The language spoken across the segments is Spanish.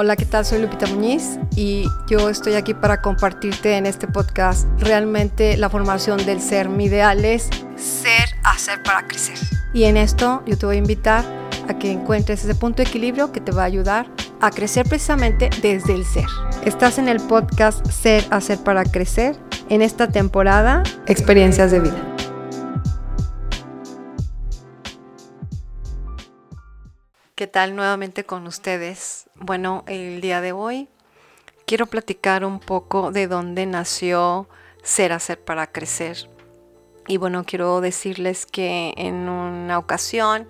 Hola, ¿qué tal? Soy Lupita Muñiz y yo estoy aquí para compartirte en este podcast realmente la formación del ser. Mi ideal es ser, hacer para crecer. Y en esto yo te voy a invitar a que encuentres ese punto de equilibrio que te va a ayudar a crecer precisamente desde el ser. Estás en el podcast Ser, hacer para crecer en esta temporada Experiencias de vida. ¿Qué tal nuevamente con ustedes? Bueno, el día de hoy quiero platicar un poco de dónde nació Ser Hacer para Crecer. Y bueno, quiero decirles que en una ocasión,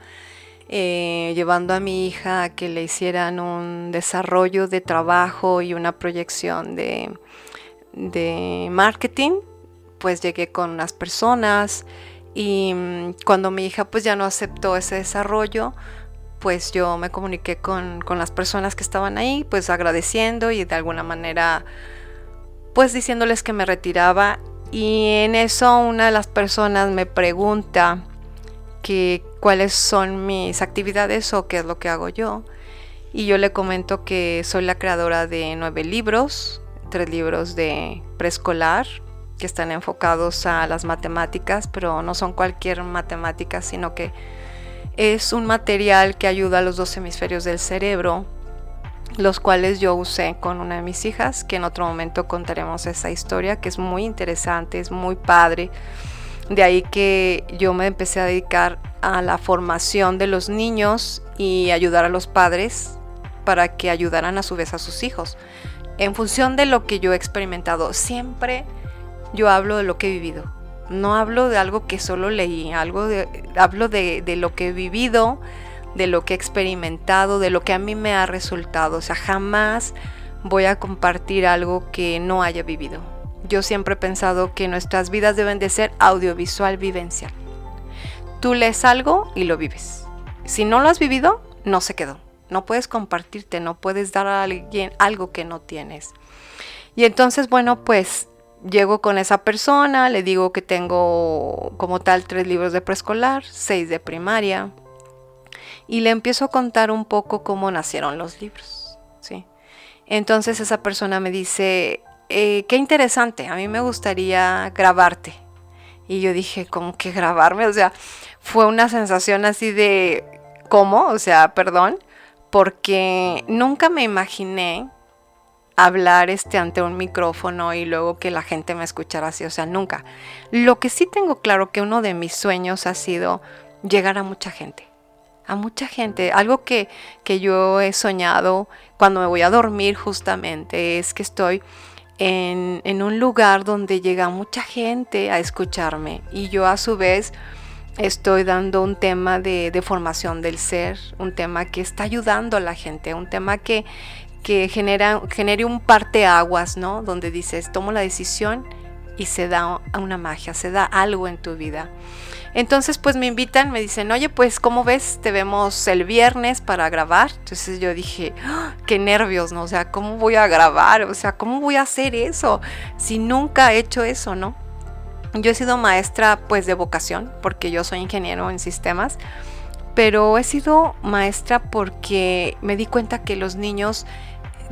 eh, llevando a mi hija a que le hicieran un desarrollo de trabajo y una proyección de, de marketing, pues llegué con unas personas y mm, cuando mi hija pues ya no aceptó ese desarrollo, pues yo me comuniqué con, las personas que estaban ahí, pues agradeciendo y de alguna manera, pues diciéndoles que me retiraba. Y en eso una de las personas me pregunta que cuáles son mis actividades o qué es lo que hago yo. Y yo le comento que soy la creadora de nueve libros, tres libros de preescolar que están enfocados a las matemáticas, pero no son cualquier matemática, sino que es un material que ayuda a los dos hemisferios del cerebro, los cuales yo usé con una de mis hijas, que en otro momento contaremos esa historia, que es muy interesante, es muy padre. De ahí que yo me empecé a dedicar a la formación de los niños y ayudar a los padres para que ayudaran a su vez a sus hijos. En función de lo que yo he experimentado, siempre yo hablo de lo que he vivido no hablo de algo que solo leí, algo de, hablo de, lo que he vivido, de lo que he experimentado, de lo que a mí me ha resultado. O sea, jamás voy a compartir algo que no haya vivido. Yo siempre he pensado que nuestras vidas deben de ser audiovisual vivencial. Tú lees algo y lo vives. Si no lo has vivido, no se quedó. No puedes compartirte, no puedes dar a alguien algo que no tienes. Y entonces, bueno, pues llego con esa persona, le digo que tengo como tal tres libros de preescolar, seis de primaria, y le empiezo a contar un poco cómo nacieron los libros. ¿sí? Entonces esa persona me dice, eh, qué interesante, a mí me gustaría grabarte. Y yo dije, ¿cómo que grabarme? O sea, fue una sensación así de, ¿cómo? O sea, perdón, porque nunca me imaginé hablar este ante un micrófono y luego que la gente me escuchara así, o sea, nunca. Lo que sí tengo claro que uno de mis sueños ha sido llegar a mucha gente, a mucha gente. Algo que, que yo he soñado cuando me voy a dormir justamente es que estoy en, en un lugar donde llega mucha gente a escucharme y yo a su vez estoy dando un tema de, de, formación del ser, un tema que está ayudando a la gente, un tema que, que genera, genere un parteaguas, ¿no? Donde dices, tomo la decisión y se da una magia, se da algo en tu vida. Entonces, pues me invitan, me dicen, oye, pues, ¿cómo ves? Te vemos el viernes para grabar. Entonces yo dije, ¡Ah! qué nervios, ¿no? O sea, ¿cómo voy a grabar? O sea, ¿cómo voy a hacer eso? Si nunca he hecho eso, ¿no? Yo he sido maestra, pues, de vocación, porque yo soy ingeniero en sistemas, pero he sido maestra porque me di cuenta que los niños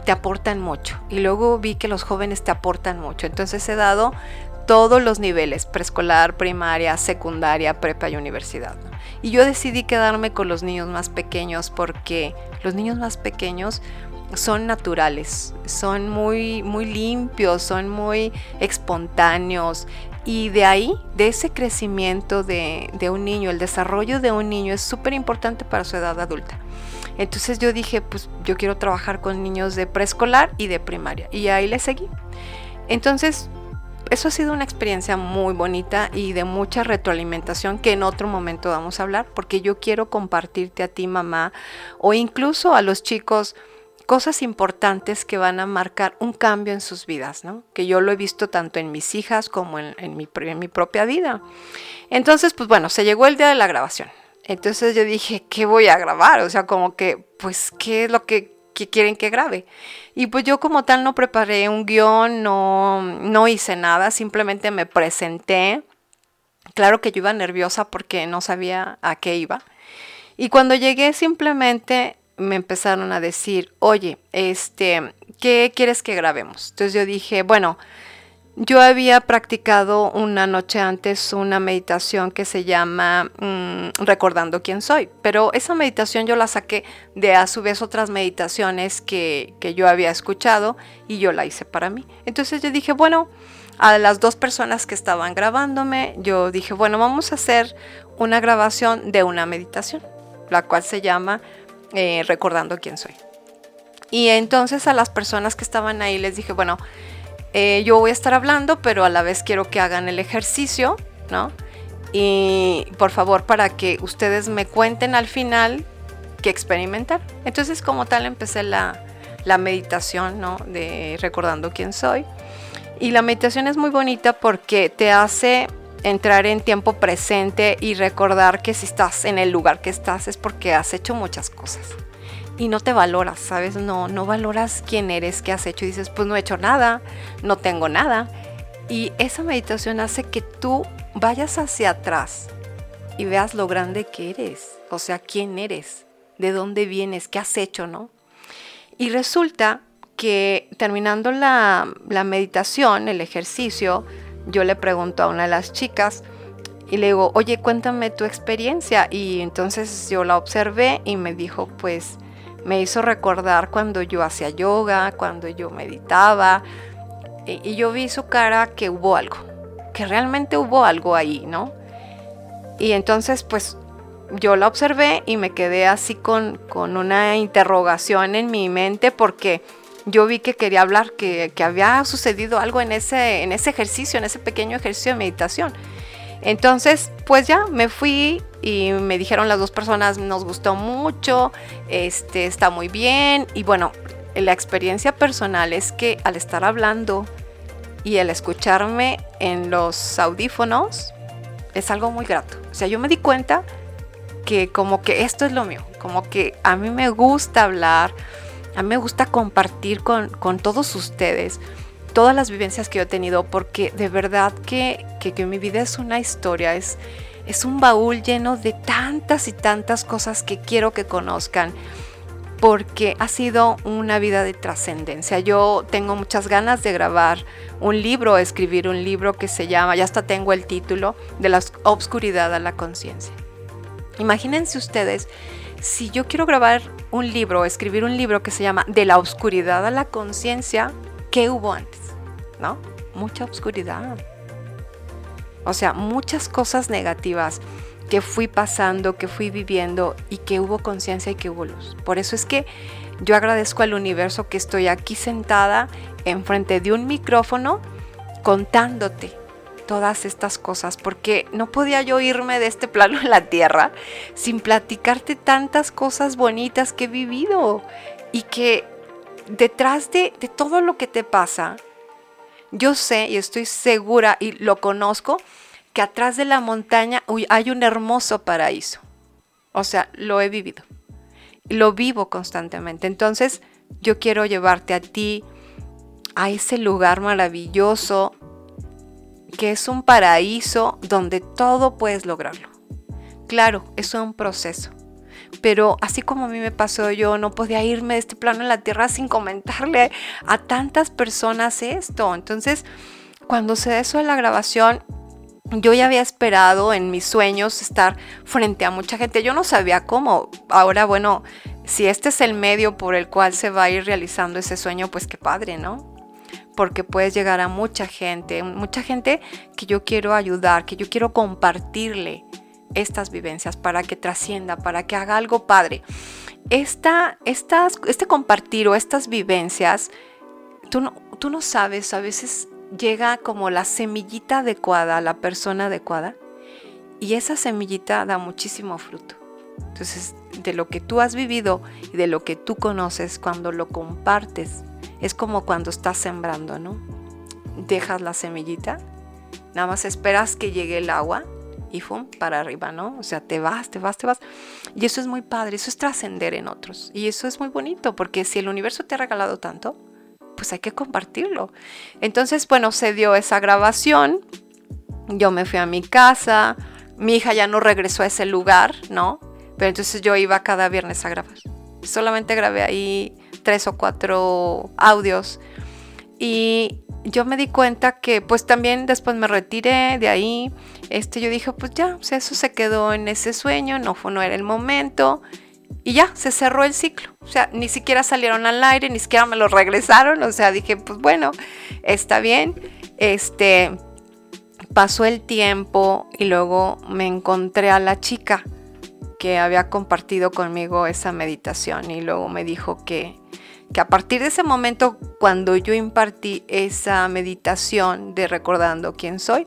te aportan mucho. Y luego vi que los jóvenes te aportan mucho. Entonces he dado todos los niveles, preescolar, primaria, secundaria, prepa y universidad. Y yo decidí quedarme con los niños más pequeños porque los niños más pequeños son naturales, son muy, muy limpios, son muy espontáneos. Y de ahí, de ese crecimiento de, de un niño, el desarrollo de un niño es súper importante para su edad adulta. Entonces yo dije, pues yo quiero trabajar con niños de preescolar y de primaria. Y ahí le seguí. Entonces, eso ha sido una experiencia muy bonita y de mucha retroalimentación que en otro momento vamos a hablar, porque yo quiero compartirte a ti, mamá, o incluso a los chicos cosas importantes que van a marcar un cambio en sus vidas, ¿no? Que yo lo he visto tanto en mis hijas como en, mi, propia vida. Entonces, pues bueno, se llegó el día de la grabación. Entonces yo dije, ¿qué voy a grabar? O sea, como que, pues, ¿qué es lo que, quieren que grabe? Y pues yo como tal no preparé un guion, no, no hice nada, simplemente me presenté. Claro que yo iba nerviosa porque no sabía a qué iba. Y cuando llegué simplemente me empezaron a decir, oye, este, ¿qué quieres que grabemos? Entonces yo dije, bueno, yo había practicado una noche antes una meditación que se llama mm, Recordando quién soy, pero esa meditación yo la saqué de a su vez otras meditaciones que, que yo había escuchado y yo la hice para mí. Entonces yo dije, bueno, a las dos personas que estaban grabándome, yo dije, bueno, vamos a hacer una grabación de una meditación, la cual se llama eh, Recordando quién soy. Y entonces a las personas que estaban ahí les dije, bueno, eh, yo voy a estar hablando, pero a la vez quiero que hagan el ejercicio, ¿no? Y por favor, para que ustedes me cuenten al final qué experimentar. Entonces, como tal, empecé la, la meditación, ¿no? De recordando quién soy. Y la meditación es muy bonita porque te hace entrar en tiempo presente y recordar que si estás en el lugar que estás es porque has hecho muchas cosas. Y no te valoras, ¿sabes? No, no valoras quién eres, qué has hecho. Y dices, pues no he hecho nada, no tengo nada. Y esa meditación hace que tú vayas hacia atrás y veas lo grande que eres. O sea, quién eres, de dónde vienes, qué has hecho, ¿no? Y resulta que terminando la, meditación, el ejercicio, yo le pregunto a una de las chicas y le digo, oye, cuéntame tu experiencia. Y entonces yo la observé y me dijo, pues me hizo recordar cuando yo hacía yoga, cuando yo meditaba. Y, yo vi su cara que hubo algo, que realmente hubo algo ahí, ¿no? Y entonces pues yo la observé y me quedé así con, con una interrogación en mi mente porque yo vi que quería hablar, que, había sucedido algo en ese, en ese ejercicio, en ese pequeño ejercicio de meditación. Entonces, pues ya me fui y me dijeron las dos personas, nos gustó mucho, este, está muy bien. Y bueno, la experiencia personal es que al estar hablando y al escucharme en los audífonos, es algo muy grato. O sea, yo me di cuenta que como que esto es lo mío, como que a mí me gusta hablar, a mí me gusta compartir con, todos ustedes todas las vivencias que yo he tenido porque de verdad que, que, mi vida es una historia, es, es un baúl lleno de tantas y tantas cosas que quiero que conozcan porque ha sido una vida de trascendencia. Yo tengo muchas ganas de grabar un libro, escribir un libro que se llama, ya hasta tengo el título, de la obscuridad a la conciencia. Imagínense ustedes si yo quiero grabar un libro, escribir un libro que se llama De la oscuridad a la conciencia, ¿qué hubo antes? ¿No? Mucha oscuridad. O sea, muchas cosas negativas que fui pasando, que fui viviendo y que hubo conciencia y que hubo luz. Por eso es que yo agradezco al universo que estoy aquí sentada enfrente de un micrófono contándote todas estas cosas, porque no podía yo irme de este plano en la tierra sin platicarte tantas cosas bonitas que he vivido y que detrás de, de todo lo que te pasa, yo sé y estoy segura y lo conozco, que atrás de la montaña hay un hermoso paraíso. O sea, lo he vivido. Lo vivo constantemente. Entonces, yo quiero llevarte a ti a ese lugar maravilloso que es un paraíso donde todo puedes lograrlo. Claro, es un proceso. Pero así como a mí me pasó, yo no podía irme de este plano en la tierra sin comentarle a tantas personas esto. Entonces, cuando se eso de la grabación, yo ya había esperado en mis sueños estar frente a mucha gente. Yo no sabía cómo. Ahora, bueno, si este es el medio por el cual se va a ir realizando ese sueño, pues qué padre, ¿no? Porque puedes llegar a mucha gente, mucha gente que yo quiero ayudar, que yo quiero compartirle estas vivencias para que trascienda, para que haga algo padre. Esta, estas, este compartir o estas vivencias, tú no, tú no sabes, a veces llega como la semillita adecuada, la persona adecuada, y esa semillita da muchísimo fruto. Entonces, de lo que tú has vivido y de lo que tú conoces, cuando lo compartes es como cuando estás sembrando, ¿no? Dejas la semillita, nada más esperas que llegue el agua y ¡fum! para arriba, ¿no? O sea, te vas, te vas, te vas. Y eso es muy padre, eso es trascender en otros. Y eso es muy bonito, porque si el universo te ha regalado tanto, pues hay que compartirlo. Entonces, bueno, se dio esa grabación, yo me fui a mi casa, mi hija ya no regresó a ese lugar, ¿no? Pero entonces yo iba cada viernes a grabar. solamente grabé ahí tres o cuatro audios. Y yo me di cuenta que pues también después me retiré de ahí. Este, yo dije, pues ya, eso se quedó en ese sueño, no, fue, no era el momento. Y ya, se cerró el ciclo. O sea, ni siquiera salieron al aire, ni siquiera me lo regresaron. O sea, dije, pues bueno, está bien. Este, pasó el tiempo y luego me encontré a la chica que había compartido conmigo esa meditación y luego me dijo que, que a partir de ese momento, cuando yo impartí esa meditación de recordando quién soy,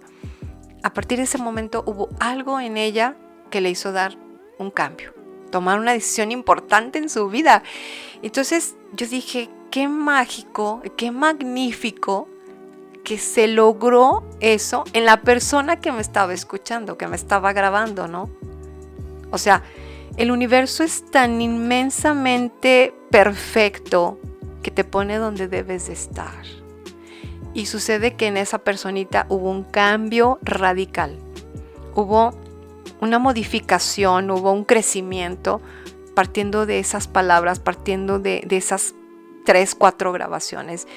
a partir de ese momento hubo algo en ella que le hizo dar un cambio, tomar una decisión importante en su vida. Entonces yo dije, qué mágico, qué magnífico que se logró eso en la persona que me estaba escuchando, que me estaba grabando, ¿no? O sea, el universo es tan inmensamente perfecto que te pone donde debes de estar. Y sucede que en esa personita hubo un cambio radical. Hubo una modificación, hubo un crecimiento partiendo de esas palabras, partiendo de, de esas tres, cuatro grabaciones.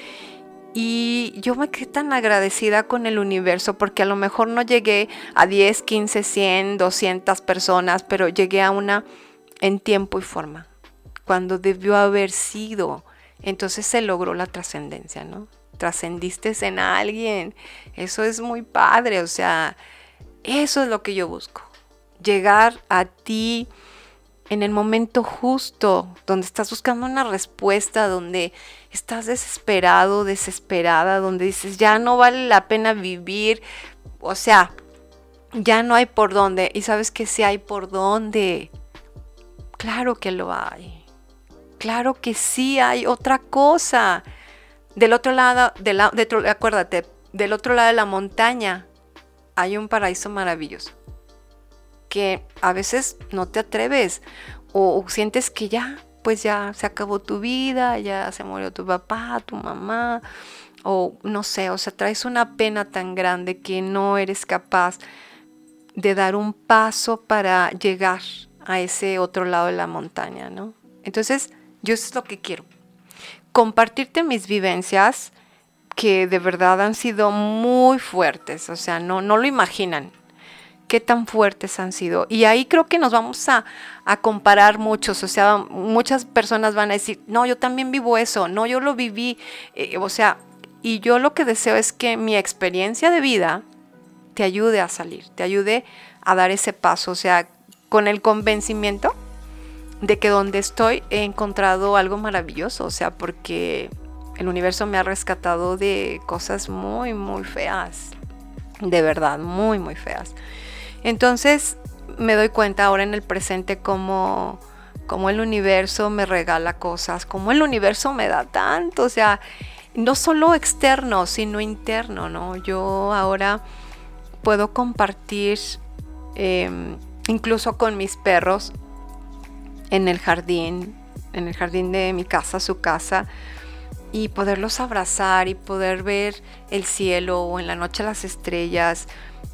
Y yo me quedé tan agradecida con el universo porque a lo mejor no llegué a 10, 15, 100, 200 personas, pero llegué a una en tiempo y forma, cuando debió haber sido. Entonces se logró la trascendencia, ¿no? Trascendiste en alguien. Eso es muy padre, o sea, eso es lo que yo busco. Llegar a ti en el momento justo, donde estás buscando una respuesta, donde estás desesperado, desesperada, donde dices, ya no vale la pena vivir, o sea, ya no hay por dónde. Y sabes que si hay por dónde, claro que lo hay. Claro que sí hay otra cosa. Del otro lado, acuérdate, del otro lado de la montaña hay un paraíso maravilloso que a veces no te atreves o, sientes que ya, pues ya se acabó tu vida, ya se murió tu papá, tu mamá, o no sé, o sea, traes una pena tan grande que no eres capaz de dar un paso para llegar a ese otro lado de la montaña, ¿no? Entonces, yo eso es lo que quiero. Compartirte mis vivencias que de verdad han sido muy fuertes, o sea, no, no lo imaginan qué tan fuertes han sido. Y ahí creo que nos vamos a, comparar muchos, o sea, muchas personas van a decir, no, yo también vivo eso, no, yo lo viví, eh, o sea, y yo lo que deseo es que mi experiencia de vida te ayude a salir, te ayude a dar ese paso, o sea, con el convencimiento de que donde estoy he encontrado algo maravilloso, o sea, porque el universo me ha rescatado de cosas muy, muy feas, de verdad, muy, muy feas. Entonces me doy cuenta ahora en el presente cómo, el universo me regala cosas, cómo el universo me da tanto, o sea, no solo externo, sino interno, ¿no? Yo ahora puedo compartir em, incluso con mis perros en el jardín, en el jardín de mi casa, su casa, y poderlos abrazar y poder ver el cielo o en la noche las estrellas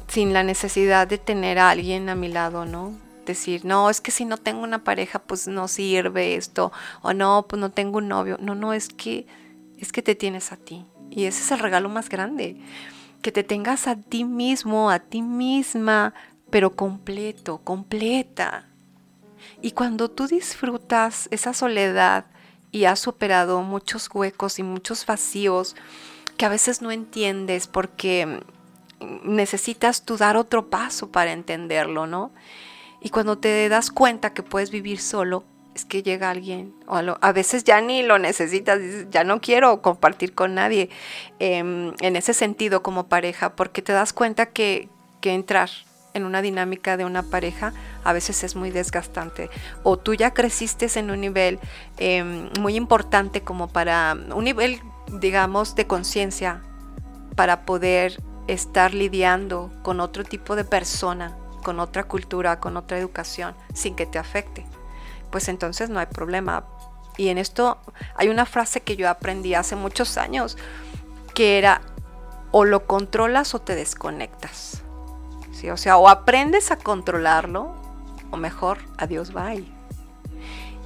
sin la necesidad de tener a alguien a mi lado, ¿no? Decir, no, es que si no tengo una pareja, pues no sirve esto, o no, pues no tengo un novio. No, no, es que es que te tienes a ti. Y ese es el regalo más grande. Que te tengas a ti mismo, a ti misma, pero completo, completa. Y cuando tú disfrutas esa soledad y has superado muchos huecos y muchos vacíos que a veces no entiendes porque necesitas tú dar otro paso para entenderlo, ¿no? Y cuando te das cuenta que puedes vivir solo, es que llega alguien, o a, veces ya ni lo necesitas, ya no quiero compartir con nadie em, en ese sentido como pareja, porque te das cuenta que, entrar en una dinámica de una pareja a veces es muy desgastante. O tú ya creciste en un nivel em, muy importante como para un nivel, digamos, de conciencia para poder estar lidiando con otro tipo de persona, con otra cultura, con otra educación, sin que te afecte, pues entonces no hay problema. Y en esto hay una frase que yo aprendí hace muchos años, que era, o lo controlas o te desconectas. O sea, o aprendes a controlarlo, o mejor, adiós, bye.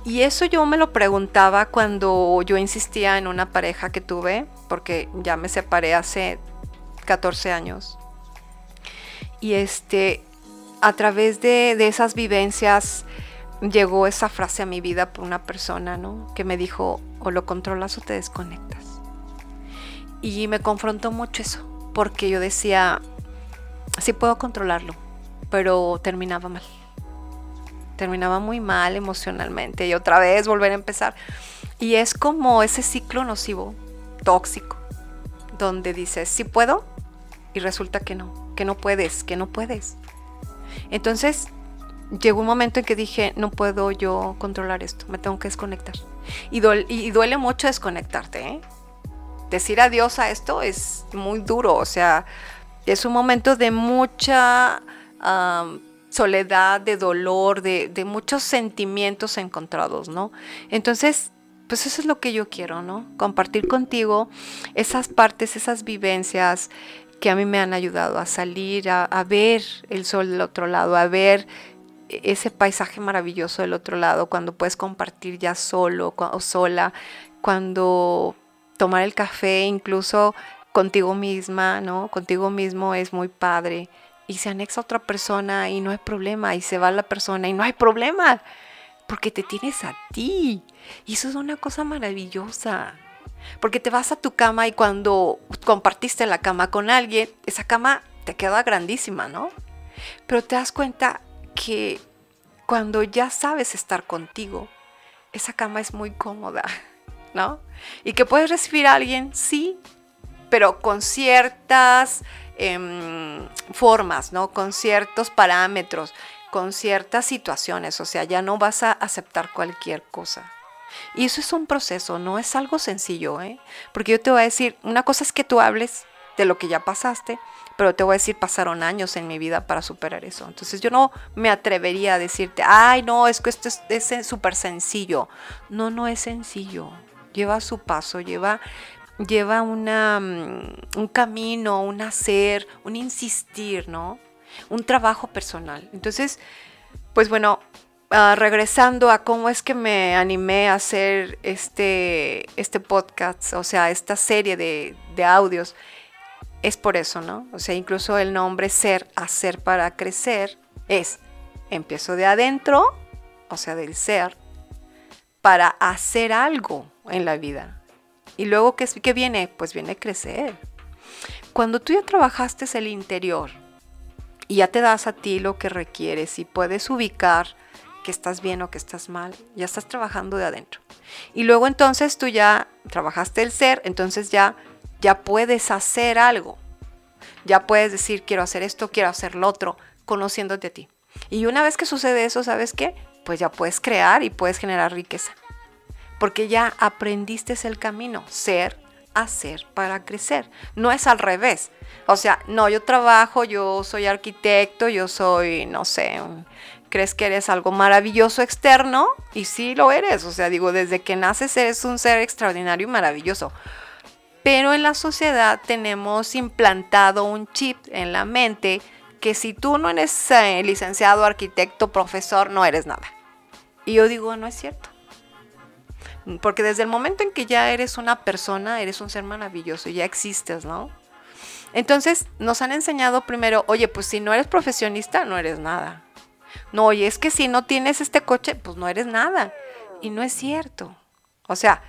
Y eso yo me lo preguntaba cuando yo insistía en una pareja que tuve, porque ya me separé hace 14 años. Y este, a través de, de esas vivencias llegó esa frase a mi vida por una persona, ¿no? Que me dijo, o lo controlas o te desconectas. Y me confrontó mucho eso, porque yo decía, sí puedo controlarlo, pero terminaba mal. Terminaba muy mal emocionalmente y otra vez volver a empezar. Y es como ese ciclo nocivo, tóxico, donde dices, sí puedo, y resulta que no, que no puedes, que no puedes. Entonces llegó un momento en que dije, no puedo yo controlar esto, me tengo que desconectar. Y, duele, mucho desconectarte. ¿eh? Decir adiós a esto es muy duro, o sea, es un momento de mucha soledad, de dolor, de, muchos sentimientos encontrados, ¿no? Entonces, pues eso es lo que yo quiero, ¿no? Compartir contigo esas partes, esas vivencias que a mí me han ayudado a salir, a, a ver el sol del otro lado, a ver ese paisaje maravilloso del otro lado, cuando puedes compartir ya solo o sola, cuando tomar el café incluso contigo misma, ¿no? Contigo mismo es muy padre. Y se anexa otra persona y no hay problema, y se va la persona y no hay problema, porque te tienes a ti. Y eso es una cosa maravillosa. Porque te vas a tu cama y cuando compartiste la cama con alguien, esa cama te queda grandísima, ¿no? Pero te das cuenta que cuando ya sabes estar contigo, esa cama es muy cómoda, ¿no? Y que puedes recibir a alguien, sí, pero con ciertas em, formas, ¿no? Con ciertos parámetros, con ciertas situaciones, o sea, ya no vas a aceptar cualquier cosa. Y eso es un proceso, no es algo sencillo, ¿eh? Porque yo te voy a decir, una cosa es que tú hables de lo que ya pasaste, pero te voy a decir, pasaron años en mi vida para superar eso. Entonces yo no me atrevería a decirte, ay, no, es que esto es súper sencillo. No, no es sencillo. Lleva su paso, lleva, lleva mm, un camino, un hacer, un insistir, ¿no? Un trabajo personal. Entonces, pues bueno, ah, regresando a cómo es que me animé a hacer este, este podcast, o sea, esta serie de, de audios es por eso, ¿no? O sea, incluso el nombre ser, hacer para crecer, es, empiezo de adentro, o sea, del ser, para hacer algo en la vida. Y luego, ¿qué, qué viene? Pues viene crecer. Cuando tú ya trabajaste el interior y ya te das a ti lo que requieres y puedes ubicar que estás bien o que estás mal, ya estás trabajando de adentro. Y luego entonces tú ya trabajaste el ser, entonces ya ya puedes hacer algo. Ya puedes decir, quiero hacer esto, quiero hacer lo otro, conociéndote a ti. Y una vez que sucede eso, ¿sabes qué? Pues ya puedes crear y puedes generar riqueza. Porque ya aprendiste el camino, ser, hacer para crecer. No es al revés. O sea, no, yo trabajo, yo soy arquitecto, yo soy, no sé, crees que eres algo maravilloso externo y sí lo eres. O sea, digo, desde que naces eres un ser extraordinario y maravilloso pero en la sociedad tenemos implantado un chip en la mente que si tú no eres eh, licenciado, arquitecto, profesor, no eres nada. Y yo digo, no es cierto. Porque desde el momento en que ya eres una persona, eres un ser maravilloso, ya existes, ¿no? Entonces nos han enseñado primero, oye, pues si no eres profesionista, no eres nada. No, oye, es que si no tienes este coche, pues no eres nada. Y no es cierto. O sea,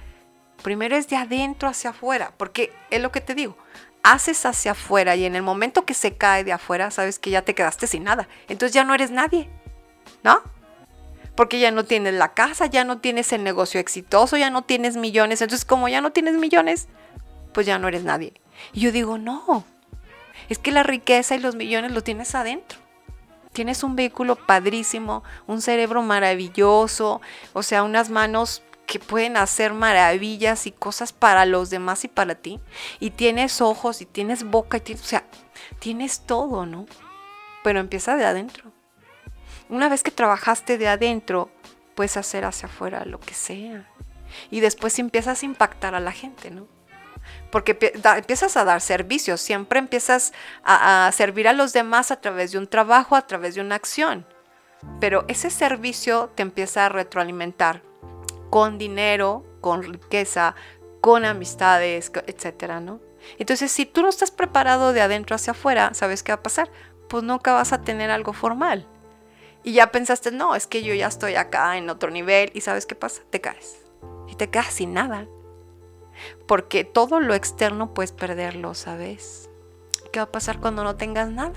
Primero es de adentro hacia afuera, porque es lo que te digo, haces hacia afuera y en el momento que se cae de afuera, sabes que ya te quedaste sin nada. Entonces ya no eres nadie, ¿no? Porque ya no tienes la casa, ya no tienes el negocio exitoso, ya no tienes millones. Entonces como ya no tienes millones, pues ya no eres nadie. Y yo digo, no, es que la riqueza y los millones lo tienes adentro. Tienes un vehículo padrísimo, un cerebro maravilloso, o sea, unas manos que pueden hacer maravillas y cosas para los demás y para ti. Y tienes ojos y tienes boca y tienes, o sea, tienes todo, ¿no? Pero empieza de adentro. Una vez que trabajaste de adentro, puedes hacer hacia afuera lo que sea. Y después empiezas a impactar a la gente, ¿no? Porque empiezas a dar servicios, siempre empiezas a, servir a los demás a través de un trabajo, a través de una acción. Pero ese servicio te empieza a retroalimentar con dinero, con riqueza, con amistades, etcétera, ¿no? Entonces, si tú no estás preparado de adentro hacia afuera, ¿sabes qué va a pasar? Pues nunca vas a tener algo formal. Y ya pensaste, no, es que yo ya estoy acá en otro nivel y ¿sabes qué pasa? Te caes. Y te quedas sin nada. Porque todo lo externo puedes perderlo, ¿sabes? ¿Qué va a pasar cuando no tengas nada?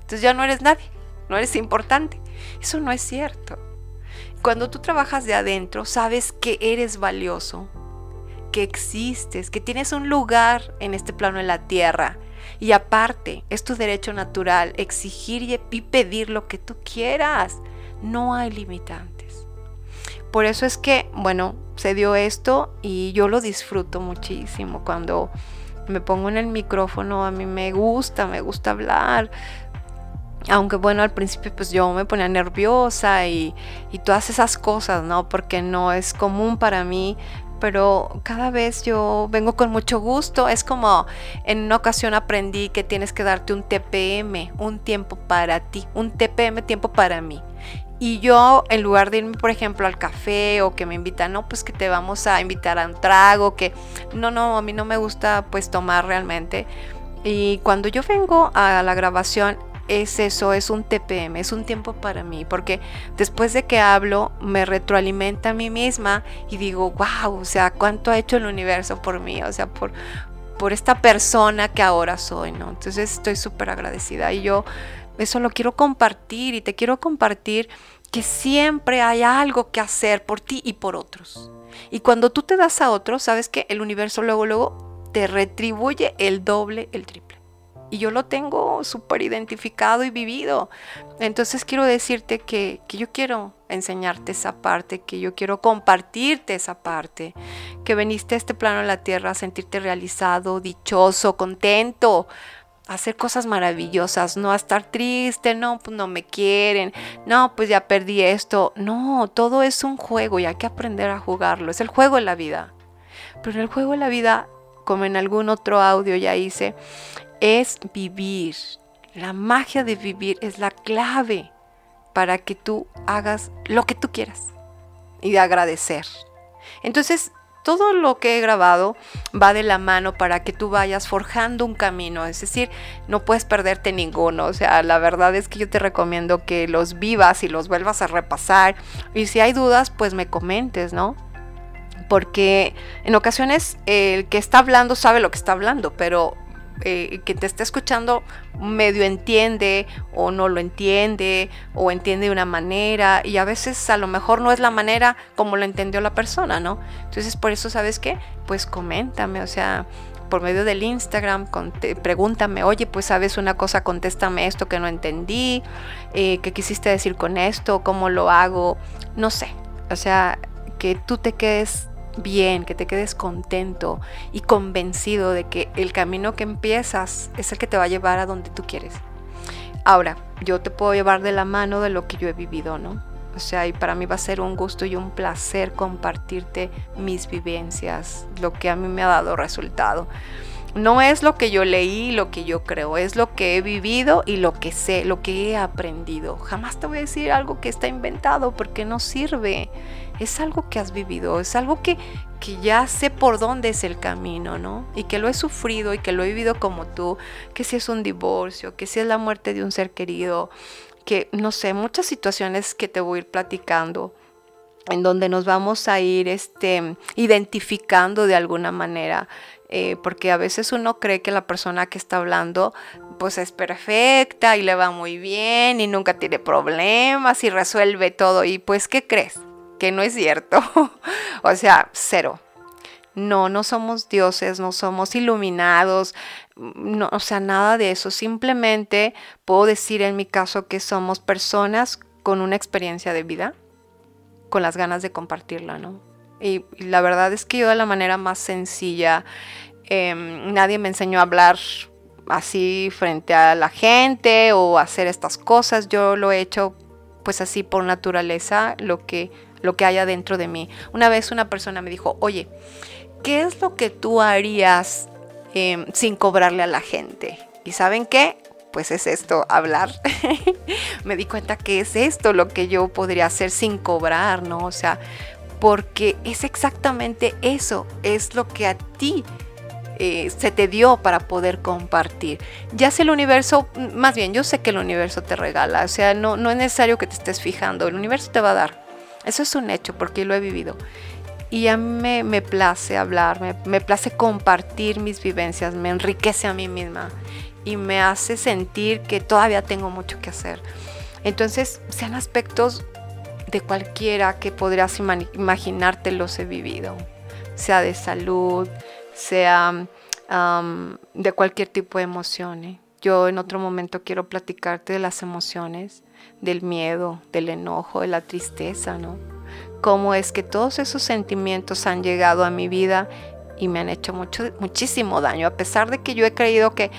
Entonces ya no eres nadie, no eres importante. Eso no es cierto. Cuando tú trabajas de adentro, sabes que eres valioso, que existes, que tienes un lugar en este plano de la tierra. Y aparte, es tu derecho natural exigir y pedir lo que tú quieras. No hay limitantes. Por eso es que, bueno, se dio esto y yo lo disfruto muchísimo cuando me pongo en el micrófono, a mí me gusta, me gusta hablar. Aunque bueno, al principio pues yo me ponía nerviosa y, y todas esas cosas, ¿no? Porque no es común para mí pero cada vez yo vengo con mucho gusto. Es como en una ocasión aprendí que tienes que darte un TPM, un tiempo para ti, un TPM, tiempo para mí. Y yo, en lugar de irme, por ejemplo, al café o que me invitan, no, pues que te vamos a invitar a un trago, que no, no, a mí no me gusta pues tomar realmente. Y cuando yo vengo a la grabación, es eso, es un TPM, es un tiempo para mí, porque después de que hablo, me retroalimenta a mí misma y digo, wow, o sea, cuánto ha hecho el universo por mí, o sea, por, por esta persona que ahora soy, ¿no? Entonces estoy súper agradecida y yo eso lo quiero compartir y te quiero compartir que siempre hay algo que hacer por ti y por otros. Y cuando tú te das a otros, sabes que el universo luego, luego te retribuye el doble, el triple. Y yo lo tengo súper identificado y vivido. Entonces quiero decirte que, que, yo quiero enseñarte esa parte, que yo quiero compartirte esa parte, que veniste a este plano de la tierra a sentirte realizado, dichoso, contento, hacer cosas maravillosas, no a estar triste, no, pues no me quieren, no, pues ya perdí esto. No, todo es un juego y hay que aprender a jugarlo. Es el juego de la vida. Pero en el juego de la vida, como en algún otro audio ya hice, es vivir. La magia de vivir es la clave para que tú hagas lo que tú quieras y de agradecer. Entonces, todo lo que he grabado va de la mano para que tú vayas forjando un camino, es decir, no puedes perderte ninguno, o sea, la verdad es que yo te recomiendo que los vivas y los vuelvas a repasar y si hay dudas, pues me comentes, ¿no? Porque en ocasiones el que está hablando sabe lo que está hablando, pero eh, que te está escuchando medio entiende o no lo entiende o entiende de una manera y a veces a lo mejor no es la manera como lo entendió la persona, ¿no? Entonces por eso, ¿sabes qué? Pues coméntame, o sea, por medio del Instagram, pregúntame, oye, pues sabes una cosa, contéstame esto que no entendí, eh, qué quisiste decir con esto, cómo lo hago, no sé, o sea, que tú te quedes bien, que te quedes contento y convencido de que el camino que empiezas es el que te va a llevar a donde tú quieres. Ahora, yo te puedo llevar de la mano de lo que yo he vivido, ¿no? O sea, y para mí va a ser un gusto y un placer compartirte mis vivencias, lo que a mí me ha dado resultado. No es lo que yo leí, lo que yo creo, es lo que he vivido y lo que sé, lo que he aprendido. Jamás te voy a decir algo que está inventado porque no sirve es algo que has vivido, es algo que, que ya sé por dónde es el camino, ¿no? Y que lo he sufrido y que lo he vivido como tú, que si es un divorcio, que si es la muerte de un ser querido, que no sé, muchas situaciones que te voy a ir platicando en donde nos vamos a ir este, identificando de alguna manera, eh, porque a veces uno cree que la persona que está hablando pues es perfecta y le va muy bien y nunca tiene problemas y resuelve todo y pues ¿qué crees? Que no es cierto. o sea, cero. No, no somos dioses, no somos iluminados, no, o sea, nada de eso. Simplemente puedo decir en mi caso que somos personas con una experiencia de vida, con las ganas de compartirla, ¿no? Y, la verdad es que yo de la manera más sencilla, em, nadie me enseñó a hablar así frente a la gente o hacer estas cosas. Yo lo he hecho pues así por naturaleza, lo que lo que haya dentro de mí. Una vez una persona me dijo, oye, ¿qué es lo que tú harías em, sin cobrarle a la gente? ¿Y saben qué? Pues es esto, hablar. me di cuenta que es esto lo que yo podría hacer sin cobrar, ¿no? O sea, porque es exactamente eso, es lo que a ti eh, se te dio para poder compartir. Ya si el universo, más bien, yo sé que el universo te regala, o sea, no, no es necesario que te estés fijando, el universo te va a dar. Eso es un hecho porque lo he vivido. Y a mí me, place hablar, me, me place compartir mis vivencias, me enriquece a mí misma y me hace sentir que todavía tengo mucho que hacer. Entonces, sean aspectos de cualquiera que podrías imaginarte los he vivido, sea de salud, sea de cualquier tipo de emoción. ¿eh? Yo en otro momento quiero platicarte de las emociones, del miedo, del enojo, de la tristeza, ¿no? Cómo es que todos esos sentimientos han llegado a mi vida y me han hecho mucho, muchísimo daño, a pesar de que yo he creído que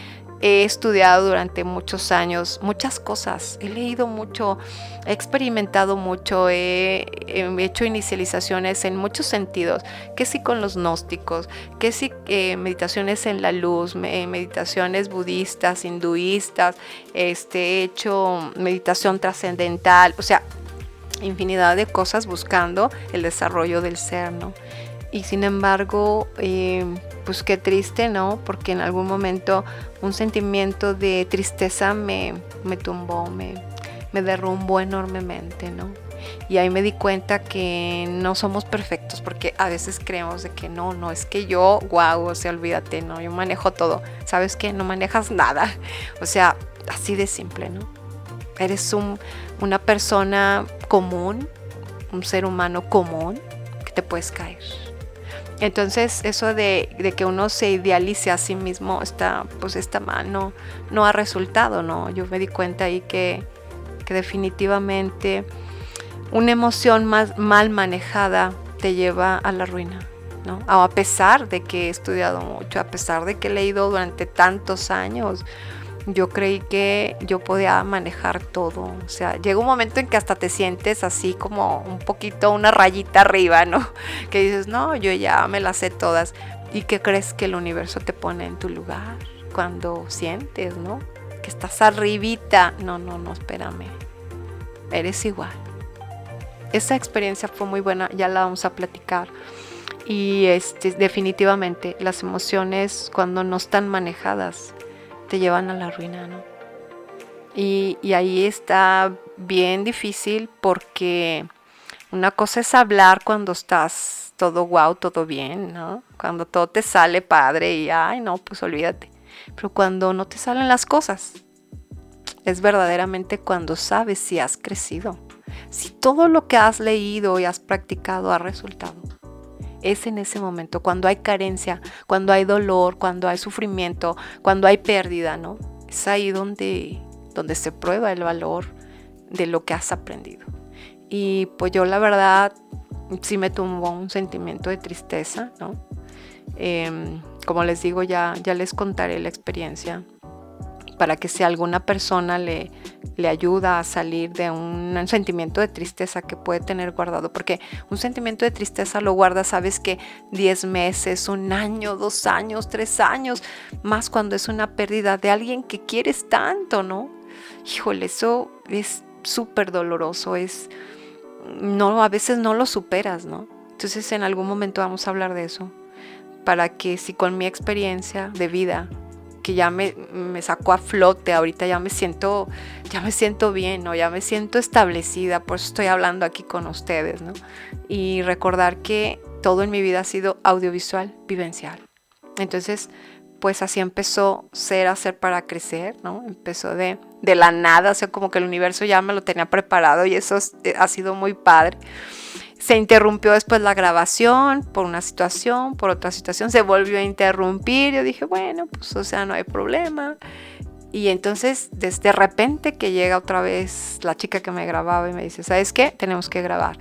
He estudiado durante muchos años muchas cosas, he leído mucho, he experimentado mucho, he, hecho inicializaciones en muchos sentidos, que sí con los gnósticos, que sí eh, meditaciones en la luz, meditaciones budistas, hinduistas, este, he hecho meditación trascendental, o sea, infinidad de cosas buscando el desarrollo del ser, ¿no? Y sin embargo, eh, pues qué triste, ¿no? Porque en algún momento un sentimiento de tristeza me, me tumbó, me, me derrumbó enormemente, ¿no? Y ahí me di cuenta que no somos perfectos, porque a veces creemos de que no, no, es que yo, guau, o sea, olvídate, no, yo manejo todo. ¿Sabes qué? No manejas nada. O sea, así de simple, ¿no? Eres un, una persona común, un ser humano común, que te puedes caer entonces eso de, que uno se idealice a sí mismo está, pues está mal, no, no ha resultado, ¿no? Yo me di cuenta ahí que, definitivamente una emoción más mal manejada te lleva a la ruina, ¿no? A pesar de que he estudiado mucho, a pesar de que he leído durante tantos años, yo creí que yo podía manejar todo. O sea, llega un momento en que hasta te sientes así como un poquito una rayita arriba, ¿no? Que dices, no, yo ya me las sé todas. ¿Y qué crees que el universo te pone en tu lugar cuando sientes, ¿no? Que estás arribita. No, no, no, espérame. Eres igual. Esa experiencia fue muy buena, ya la vamos a platicar. Y este, definitivamente las emociones cuando no están manejadas te llevan a la ruina, ¿no? Y, ahí está bien difícil porque una cosa es hablar cuando estás todo guau, todo bien, ¿no? Cuando todo te sale padre y, ay, no, pues olvídate. Pero cuando no te salen las cosas, es verdaderamente cuando sabes si has crecido, si todo lo que has leído y has practicado ha resultado es en ese momento, cuando hay carencia, cuando hay dolor, cuando hay sufrimiento, cuando hay pérdida, ¿no? Es ahí donde, donde se prueba el valor de lo que has aprendido. Y pues yo la verdad sí me tumbó un sentimiento de tristeza, ¿no? Em, como les digo, ya, ya les contaré la experiencia para que si alguna persona le, le ayuda a salir de un, sentimiento de tristeza que puede tener guardado, porque un sentimiento de tristeza lo guarda, sabes que 10 meses, un año, dos años, tres años, más cuando es una pérdida de alguien que quieres tanto, ¿no? Híjole, eso es súper doloroso, es, no, a veces no lo superas, ¿no? Entonces en algún momento vamos a hablar de eso, para que si con mi experiencia de vida que ya me, me, sacó a flote, ahorita ya me siento, ya me siento bien, ¿no? Ya me siento establecida, por eso estoy hablando aquí con ustedes, ¿no? Y recordar que todo en mi vida ha sido audiovisual, vivencial. Entonces, pues así empezó ser, hacer para crecer, ¿no? Empezó de, de la nada, o sea, como que el universo ya me lo tenía preparado y eso eh, ha sido muy padre. Se interrumpió después la grabación por una situación, por otra situación, se volvió a interrumpir. Yo dije, bueno, pues o sea, no hay problema. Y entonces, desde repente que llega otra vez la chica que me grababa y me dice, ¿sabes qué? Tenemos que grabar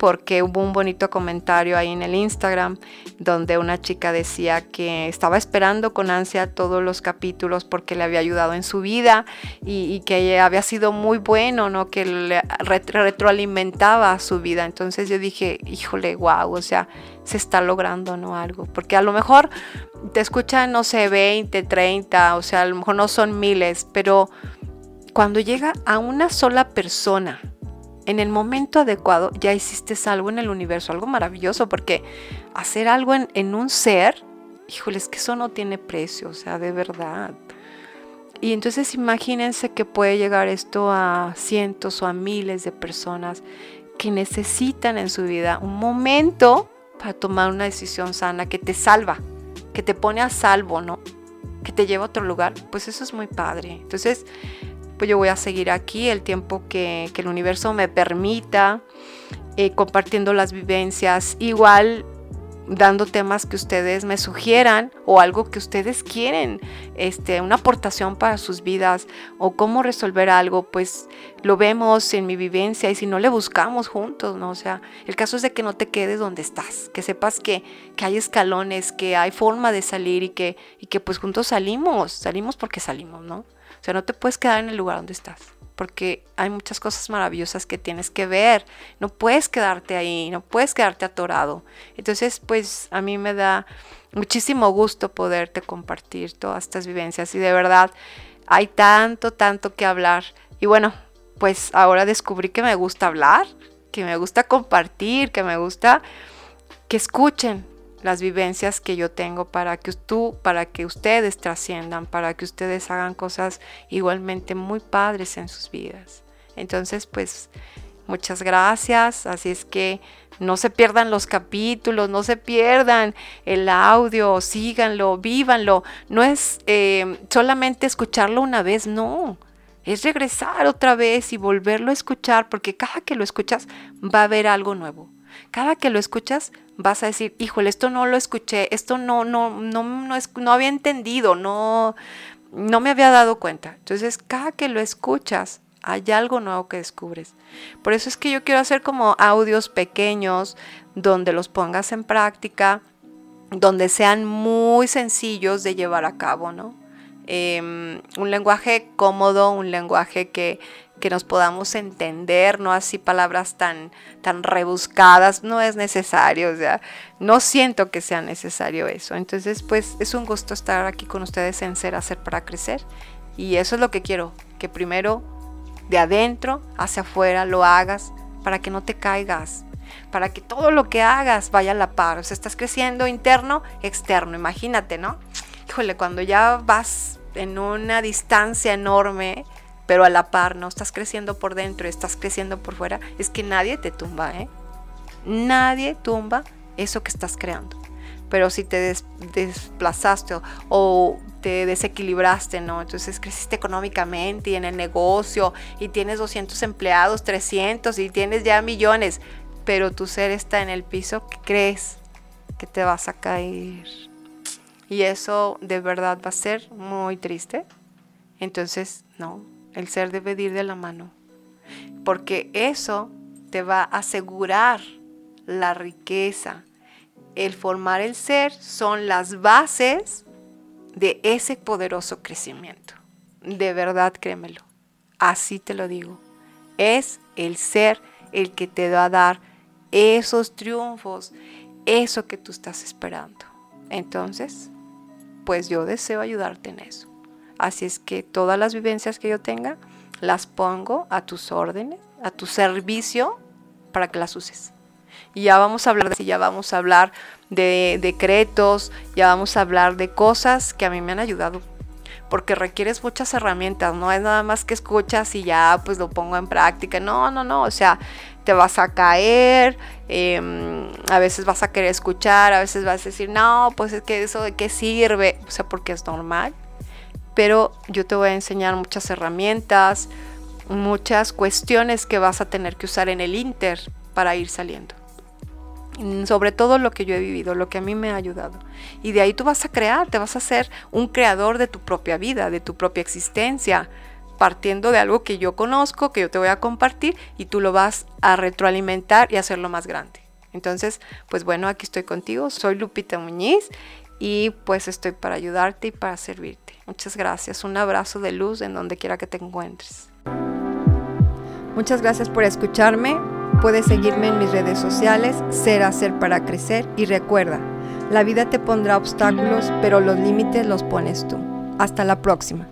porque hubo un bonito comentario ahí en el Instagram donde una chica decía que estaba esperando con ansia todos los capítulos porque le había ayudado en su vida y, que había sido muy bueno, ¿no? Que le retroalimentaba su vida. Entonces yo dije, híjole, wow, o sea, se está logrando, ¿no? Algo. Porque a lo mejor te escuchan, no sé, 20, 30, o sea, a lo mejor no son miles, pero cuando llega a una sola persona, en el momento adecuado ya hiciste algo en el universo, algo maravilloso, porque hacer algo en, un ser, híjole, es que eso no tiene precio, o sea, de verdad. Y entonces imagínense que puede llegar esto a cientos o a miles de personas que necesitan en su vida un momento para tomar una decisión sana que te salva, que te pone a salvo, ¿no? Que te lleva a otro lugar. Pues eso es muy padre. Entonces, pues yo voy a seguir aquí el tiempo que, el universo me permita, eh, compartiendo las vivencias. Igual dando temas que ustedes me sugieran o algo que ustedes quieren, este, una aportación para sus vidas o cómo resolver algo, pues lo vemos en mi vivencia y si no le buscamos juntos, ¿no? O sea, el caso es de que no te quedes donde estás, que sepas que, que hay escalones, que hay forma de salir y que, y que pues juntos salimos, salimos porque salimos, ¿no? O sea, no te puedes quedar en el lugar donde estás porque hay muchas cosas maravillosas que tienes que ver. No puedes quedarte ahí, no puedes quedarte atorado. Entonces, pues a mí me da muchísimo gusto poderte compartir todas estas vivencias y de verdad hay tanto, tanto que hablar. Y bueno, pues ahora descubrí que me gusta hablar, que me gusta compartir, que me gusta que escuchen, las vivencias que yo tengo para que tú, para que ustedes trasciendan, para que ustedes hagan cosas igualmente muy padres en sus vidas. Entonces, pues muchas gracias. Así es que no se pierdan los capítulos, no se pierdan el audio, síganlo, vívanlo. No es eh, solamente escucharlo una vez, no. Es regresar otra vez y volverlo a escuchar, porque cada que lo escuchas va a haber algo nuevo. Cada que lo escuchas vas a decir, híjole, esto no lo escuché, esto no, no, no, no, no había entendido, no, no me había dado cuenta. Entonces, cada que lo escuchas, hay algo nuevo que descubres. Por eso es que yo quiero hacer como audios pequeños donde los pongas en práctica, donde sean muy sencillos de llevar a cabo, ¿no? Em, un lenguaje cómodo, un lenguaje que, que nos podamos entender, no así palabras tan, tan rebuscadas, no es necesario, o sea, no siento que sea necesario eso. Entonces, pues es un gusto estar aquí con ustedes en Ser Hacer para Crecer y eso es lo que quiero, que primero de adentro hacia afuera lo hagas para que no te caigas, para que todo lo que hagas vaya a la par, o sea, estás creciendo interno, externo, imagínate, ¿no? Híjole, cuando ya vas en una distancia enorme, pero a la par no estás creciendo por dentro, estás creciendo por fuera, es que nadie te tumba, ¿eh? Nadie tumba eso que estás creando. Pero si te desplazaste o, te desequilibraste, ¿no? Entonces creciste económicamente y en el negocio y tienes 200 empleados, 300 y tienes ya millones, pero tu ser está en el piso, crees que te vas a caer. Y eso de verdad va a ser muy triste. Entonces, no, el ser debe ir de la mano, porque eso te va a asegurar la riqueza. El formar el ser son las bases de ese poderoso crecimiento. De verdad, créemelo. Así te lo digo. Es el ser el que te va a dar esos triunfos, eso que tú estás esperando. Entonces, pues yo deseo ayudarte en eso. Así es que todas las vivencias que yo tenga, las pongo a tus órdenes, a tu servicio, para que las uses. Y ya vamos a hablar de ya vamos a hablar de decretos, ya vamos a hablar de cosas que a mí me han ayudado. Porque requieres muchas herramientas, no es nada más que escuchas y ya pues lo pongo en práctica. No, no, no, o sea, te vas a caer, em, a veces vas a querer escuchar, a veces vas a decir, no, pues es que eso de qué sirve, o sea, porque es normal pero yo te voy a enseñar muchas herramientas, muchas cuestiones que vas a tener que usar en el Inter para ir saliendo. Sobre todo lo que yo he vivido, lo que a mí me ha ayudado. Y de ahí tú vas a crear, te vas a ser un creador de tu propia vida, de tu propia existencia, partiendo de algo que yo conozco, que yo te voy a compartir y tú lo vas a retroalimentar y hacerlo más grande. Entonces, pues bueno, aquí estoy contigo, soy Lupita Muñiz y pues estoy para ayudarte y para servirte. Muchas gracias, un abrazo de luz en donde quiera que te encuentres. Muchas gracias por escucharme. Puedes seguirme en mis redes sociales, Ser Hacer para Crecer y recuerda, la vida te pondrá obstáculos, pero los límites los pones tú. Hasta la próxima.